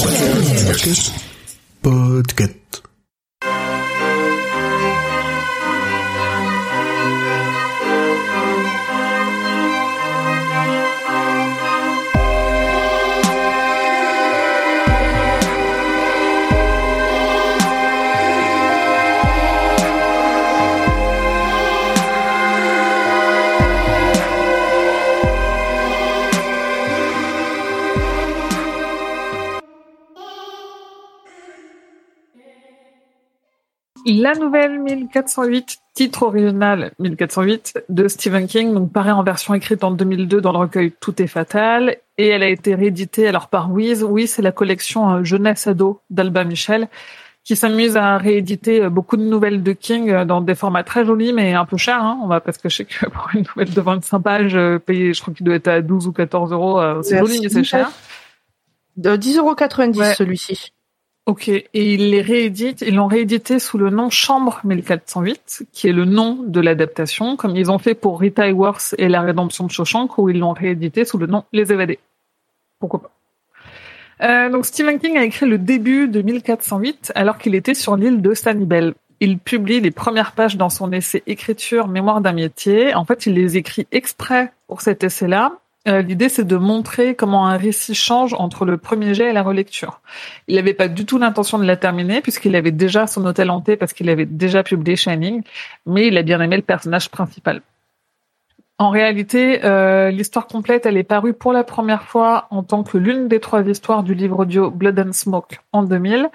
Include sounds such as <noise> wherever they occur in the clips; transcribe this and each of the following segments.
Podcast. Podcast. La nouvelle 1408, titre original 1408 de Stephen King, donc paraît en version écrite en 2002 dans le recueil Tout est fatal, et elle a été rééditée alors par Wiz. Wiz, c'est la collection euh, jeunesse ado d'Alba Michel, qui s'amuse à rééditer euh, beaucoup de nouvelles de King euh, dans des formats très jolis mais un peu chers. Hein. On va parce que je sais que <laughs> pour une nouvelle de 25 pages, payée, je crois qu'il doit être à 12 ou 14 euros. C'est joli mais c'est cher. De 10,90 euros Ouais. celui-ci. Ok, et ils l'ont réédité sous le nom Chambre 1408, qui est le nom de l'adaptation, comme ils ont fait pour Rita Hayworth et La Rédemption de Shawshank, où ils l'ont réédité sous le nom Les Évadés. Pourquoi pas Euh, Donc Stephen King a écrit le début de 1408 alors qu'il était sur l'île de Sanibel. Il publie les premières pages dans son essai Écriture, mémoire d'un métier. En fait, il les écrit exprès pour cet essai-là. Euh, L'idée, c'est de montrer comment un récit change entre le premier jet et la relecture. Il n'avait pas du tout l'intention de la terminer puisqu'il avait déjà son hôtel hanté parce qu'il avait déjà publié Shining, mais il a bien aimé le personnage principal. En réalité, euh, l'histoire complète, elle est parue pour la première fois en tant que l'une des trois histoires du livre audio Blood and Smoke en 2000,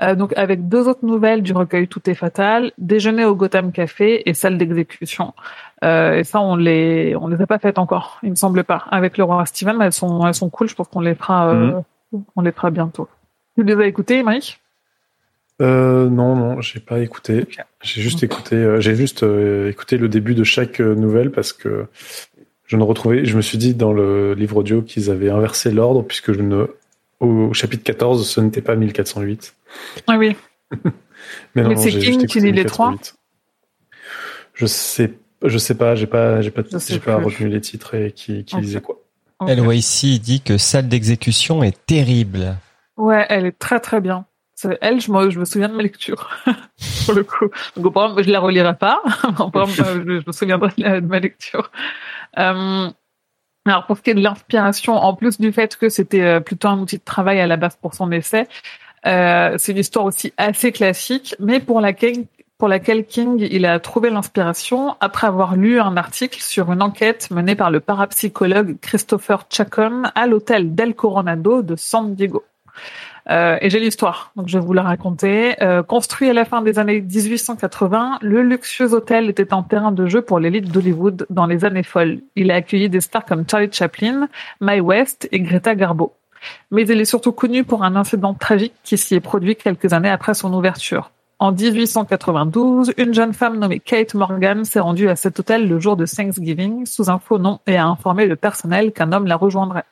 euh, donc avec deux autres nouvelles du recueil Tout est fatal, Déjeuner au Gotham Café et Salle d'exécution. Euh, et ça, on les, on les a pas faites encore, il me semble pas. Avec le roi Steven, mais elles sont, elles sont cool. Je pense qu'on les fera, euh, on les fera bientôt. Tu les as écoutées, Mike Euh, non, non, j'ai pas écouté. J'ai juste écouté, euh, j'ai juste euh, écouté le début de chaque euh, nouvelle parce que je ne retrouvais, je me suis dit dans le livre audio qu'ils avaient inversé l'ordre puisque je ne, au chapitre 14, ce n'était pas 1408. Ah oui. <laughs> Mais, non, Mais c'est King qui lit les trois 1408. Je sais, je sais pas, j'ai pas, j'ai pas, j'ai retenu les titres et qui, qui Ok. lisait quoi. Ok. Elle voit ici, il dit que salle d'exécution est terrible. Ouais, elle est très très bien. Elle, je me, souviens de ma lecture, <laughs> pour le coup. Donc, je la relirai pas. <laughs> Je, me souviendrai de ma lecture. Euh, alors, pour ce qui est de l'inspiration, en plus du fait que c'était euh, plutôt un outil de travail à la base pour son essai, euh, c'est une histoire aussi assez classique, mais pour laquelle, pour laquelle King, il a trouvé l'inspiration après avoir lu un article sur une enquête menée par le parapsychologue Christopher Chacon à l'hôtel Del Coronado de San Diego. Euh, et j'ai l'histoire, donc je vais vous la raconter. Euh, construit à la fin des années 1880, le luxueux hôtel était un terrain de jeu pour l'élite d'Hollywood dans les années folles. Il a accueilli des stars comme Charlie Chaplin, Mae West et Greta Garbo. Mais il est surtout connu pour un incident tragique qui s'y est produit quelques années après son ouverture. En 1892, une jeune femme nommée Kate Morgan s'est rendue à cet hôtel le jour de Thanksgiving sous un faux nom et a informé le personnel qu'un homme la rejoindrait.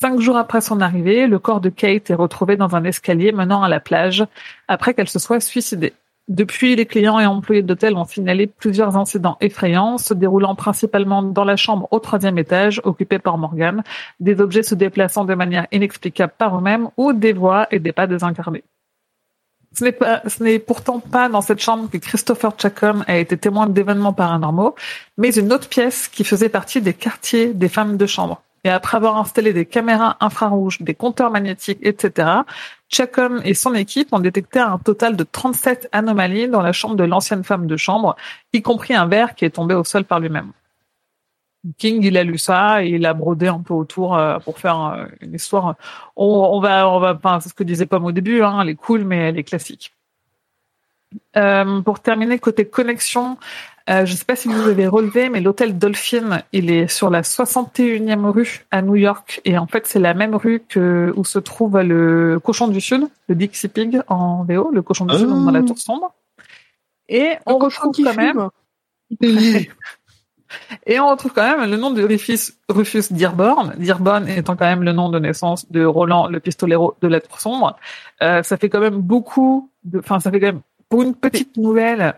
Cinq jours après son arrivée, le corps de Kate est retrouvé dans un escalier menant à la plage après qu'elle se soit suicidée. Depuis, les clients et employés d'hôtel ont signalé plusieurs incidents effrayants se déroulant principalement dans la chambre au troisième étage occupée par Morgan, des objets se déplaçant de manière inexplicable par eux-mêmes ou des voix et des pas désincarnés. Ce n'est ce n'est pourtant pas dans cette chambre que Christopher Chacon a été témoin d'événements paranormaux, mais une autre pièce qui faisait partie des quartiers des femmes de chambre. Et après avoir installé des caméras infrarouges, des compteurs magnétiques, etc., Chacon et son équipe ont détecté un total de 37 anomalies dans la chambre de l'ancienne femme de chambre, y compris un verre qui est tombé au sol par lui-même. King, il a lu ça et il a brodé un peu autour euh, pour faire euh, une histoire. On, on va, on va, enfin, c'est ce que disait Pomme au début. Hein, elle est cool, mais elle est classique. Euh, pour terminer côté connexion, euh, je ne sais pas si vous avez relevé, mais l'hôtel Dolphin, il est sur la 61e rue à New York, et en fait c'est la même rue que où se trouve le Cochon du Sud, le Dixie Pig en VO, le Cochon du Sud Ah. dans la tour sombre. Et on retrouve quand même. <laughs> Et on retrouve quand même le nom de Rufus, Rufus Dearborn, Dearborn étant quand même le nom de naissance de Roland le pistolero de la Tour Sombre. Euh, ça fait quand même beaucoup enfin ça fait quand même pour une petite nouvelle,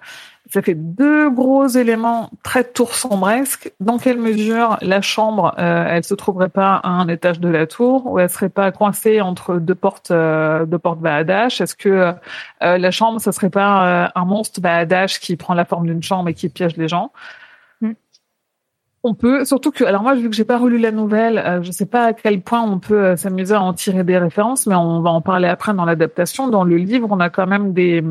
ça fait deux gros éléments très tour sombresque. Dans quelle mesure la chambre, euh, elle se trouverait pas à un étage de la tour, ou elle serait pas coincée entre deux portes, euh, deux portes Est-ce que euh, la chambre, ça serait pas euh, un monstre Baadash qui prend la forme d'une chambre et qui piège les gens? Hmm. On peut, surtout que, alors moi, vu que j'ai pas relu la nouvelle, euh, je sais pas à quel point on peut euh, s'amuser à en tirer des références, mais on va en parler après dans l'adaptation. Dans le livre, on a quand même des,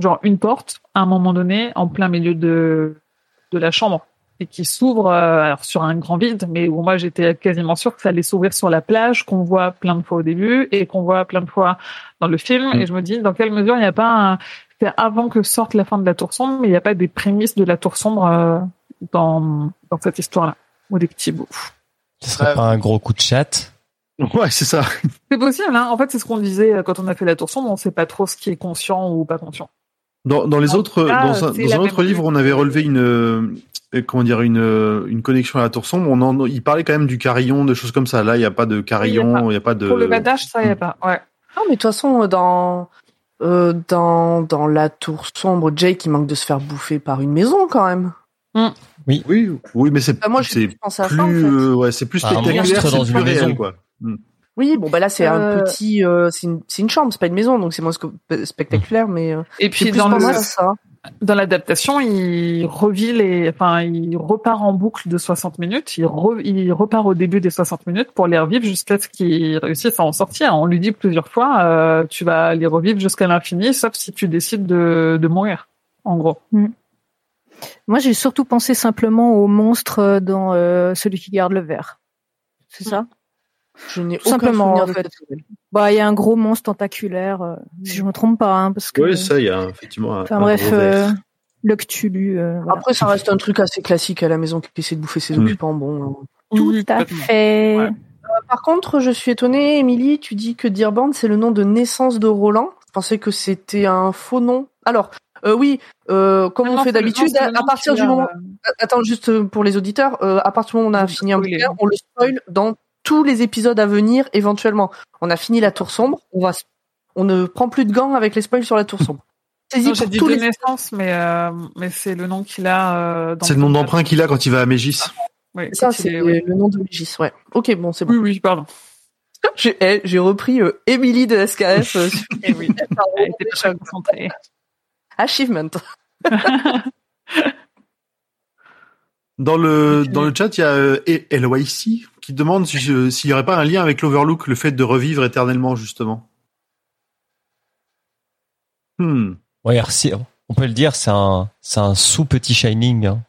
genre une porte à un moment donné en plein milieu de de la chambre et qui s'ouvre euh, alors sur un grand vide, mais où moi j'étais quasiment sûre que ça allait s'ouvrir sur la plage qu'on voit plein de fois au début et qu'on voit plein de fois dans le film. Mm. Et je me dis dans quelle mesure il n'y a pas un, c'est avant que sorte la fin de la tour sombre, mais il n'y a pas des prémices de la tour sombre euh, dans dans cette histoire-là ou des petits bouts. Ce serait Ouais. pas un gros coup de chat? Ouais, c'est ça. C'est possible, hein. En fait, c'est ce qu'on disait euh, quand on a fait la tour sombre. On sait pas trop ce qui est conscient ou pas conscient. Dans, dans les En autres, cas, dans un, dans autre livre, chose. on avait relevé une, euh, comment dire, une, euh, une connexion à la tour sombre. On en, il parlait quand même du carillon, de choses comme ça. Là, il n'y a pas de carillon, il n'y a pas de. Pour le badage, ça y a pas. Ouais. Non, mais de toute façon, dans, euh, dans, dans la tour sombre, Jake, il manque de se faire bouffer par une maison, quand même. Oui, oui, mais c'est Bah, moi, plus plus, en fait. euh, ouais, c'est plus Ah, spectaculaire, c'est dans plus une réel, maison. quoi. Oui, bon, bah là, c'est un Euh, petit, euh, c'est une, c'est une chambre, c'est pas une maison, donc c'est moins sc- spectaculaire, mais euh, Et puis plus dans le, ça. dans l'adaptation, il revit les, enfin, il repart en boucle de 60 minutes. Il, re- il repart au début des 60 minutes pour les revivre jusqu'à ce qu'il réussisse à en sortir. On lui dit plusieurs fois, euh, tu vas les revivre jusqu'à l'infini, sauf si tu décides de, de mourir. En gros. Moi, j'ai surtout pensé simplement au monstre dans euh, celui qui garde le verre. C'est ça? Je n'ai aucun simplement, souvenir en de fait. cette nouvelle. Bah, il y a un gros monstre tentaculaire, euh, si je me trompe pas, hein, parce que. Oui, ça, il y a effectivement un, enfin un bref, gros verre. euh, le Cthulhu. euh, voilà. Après, ça reste un truc assez classique à la maison qui essaie de bouffer ses Mm. occupants. Bon. euh. Tout Oui, à fait. Ouais. Par contre, je suis étonnée, Émilie, tu dis que Dearborn, c'est le nom de naissance de Roland. Je pensais que c'était un faux nom. Alors, euh, oui, euh, comme on Non, fait le- d'habitude, à, le partir du moment... euh, Attends, juste euh, pour les auditeurs, euh, à partir du moment où on a fini un bouquin, on le spoil dans tous les épisodes à venir, éventuellement. On a fini la tour sombre, on va, on ne prend plus de gants avec les spoils sur la tour sombre. C'est-y <laughs> Non, j'ai pour dit tous de les... naissance, mais euh, mais c'est le nom qu'il a. Euh, C'est le nom d'emprunt qu'il a quand il va à Mégis. Oui, Ça, c'est ouais. le nom de Mégis, ouais. Ok, bon, c'est bon. Oui, oui, pardon. J'ai eh, j'ai repris euh, Émilie de SKF euh, sur- Eh oui, <laughs> elle était pas très concentrée. <laughs> Achievement. Dans le, dans le chat, il y a euh, LYC qui demande si s'il n'y aurait pas un lien avec l'Overlook, le fait de revivre éternellement, justement. Hmm. Ouais, on peut le dire, c'est un, c'est un sous-petit Shining. hein.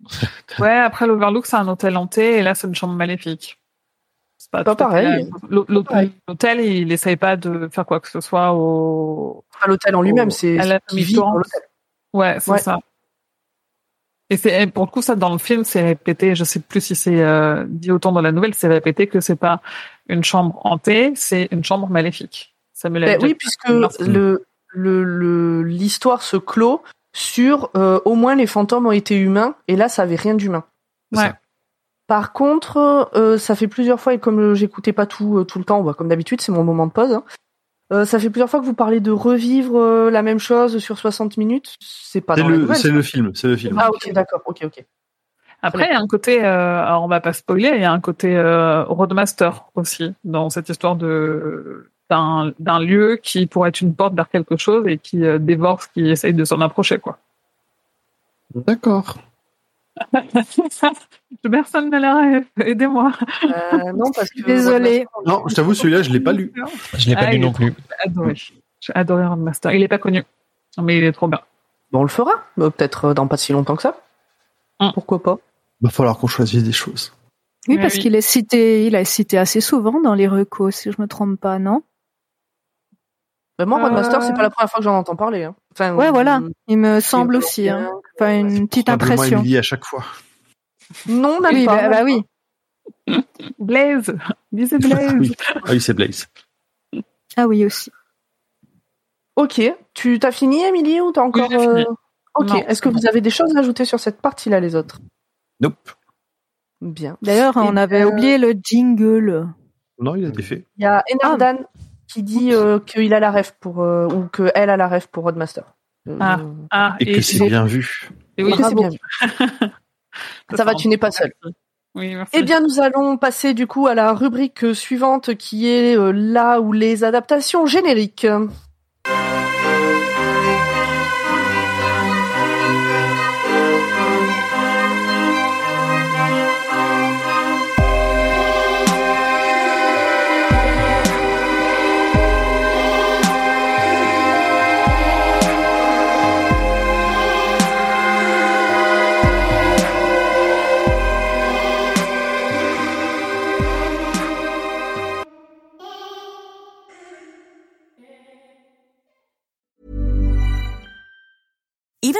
<laughs> Ouais, après l'Overlook, c'est un hôtel hanté et là, c'est une chambre maléfique. C'est Pas pareil. l'hôtel- il essaye pas de faire quoi que ce soit au. L'hôtel en lui-même, c'est à la vit dans l'hôtel. Ouais, c'est Ouais. ça. Et c'est et pour le coup, ça dans le film, c'est répété. Je sais plus si c'est euh, dit autant dans la nouvelle, c'est répété que c'est pas une chambre hantée, c'est une chambre maléfique. Samuel L. Ben oui, puisque le le le- l'histoire se clôt sur euh, au moins les fantômes ont été humains et là ça avait rien d'humain. Ouais. ça. Par contre, euh, ça fait plusieurs fois et comme euh, j'écoutais pas tout euh, tout le temps, bah, comme d'habitude, c'est mon moment de pause. hein, euh, ça fait plusieurs fois que vous parlez de revivre euh, la même chose sur 60 minutes. C'est pas C'est dans le, c'est le film, c'est le film. Ah ok, d'accord, ok, ok. Après, il y a un côté, euh, alors on va pas spoiler, il y a un côté euh, roadmaster aussi dans cette histoire de d'un d'un lieu qui pourrait être une porte vers quelque chose et qui euh, dévore ce qui essaye de s'en approcher, quoi. D'accord. <laughs> Personne n'a la rêve, aidez-moi. Euh, non parce que Désolée. Non, je t'avoue, celui-là, je l'ai pas lu. Je l'ai pas Ah, lu il non plus. J'ai adoré. J'ai adoré Roadmaster. Il est pas connu, mais il est trop bien. Bon, on le fera, euh, peut-être euh, dans pas si longtemps que ça. Hum. Pourquoi pas Va falloir qu'on choisisse des choses. Oui, parce oui. qu'il est cité, il est cité assez souvent dans les recos, si je me trompe pas, non? Ben moi, Euh, c'est pas la première fois que j'en entends parler. Hein. Enfin, Ouais, voilà. euh, Il me semble aussi. Hein. Enfin, une petite impression. Emily à chaque fois. Non, même Oui, pas. bah, bah oui. Blaze, disez Blaze. <laughs> oui. Ah oui, c'est Blaze. Ah oui aussi. Ok. Tu t'as fini, Émilie, ou t'as encore fini. euh, Ok. Est-ce que vous avez des choses à ajouter sur cette partie-là, les autres? Nope. Bien. D'ailleurs, Eh on avait bien- oublié le jingle. Non, il a été fait. Il y a Enardan qui dit euh, qu'il a la rêve pour euh, ou que elle a la rêve pour Roadmaster. Euh, Ah. Ah, Et que c'est bien vu. et oui, que c'est bravo. bien vu. Ça va, tu n'es pas seul. Oui, merci. Eh bien, nous allons passer du coup à la rubrique suivante qui est euh, là où les adaptations génériques.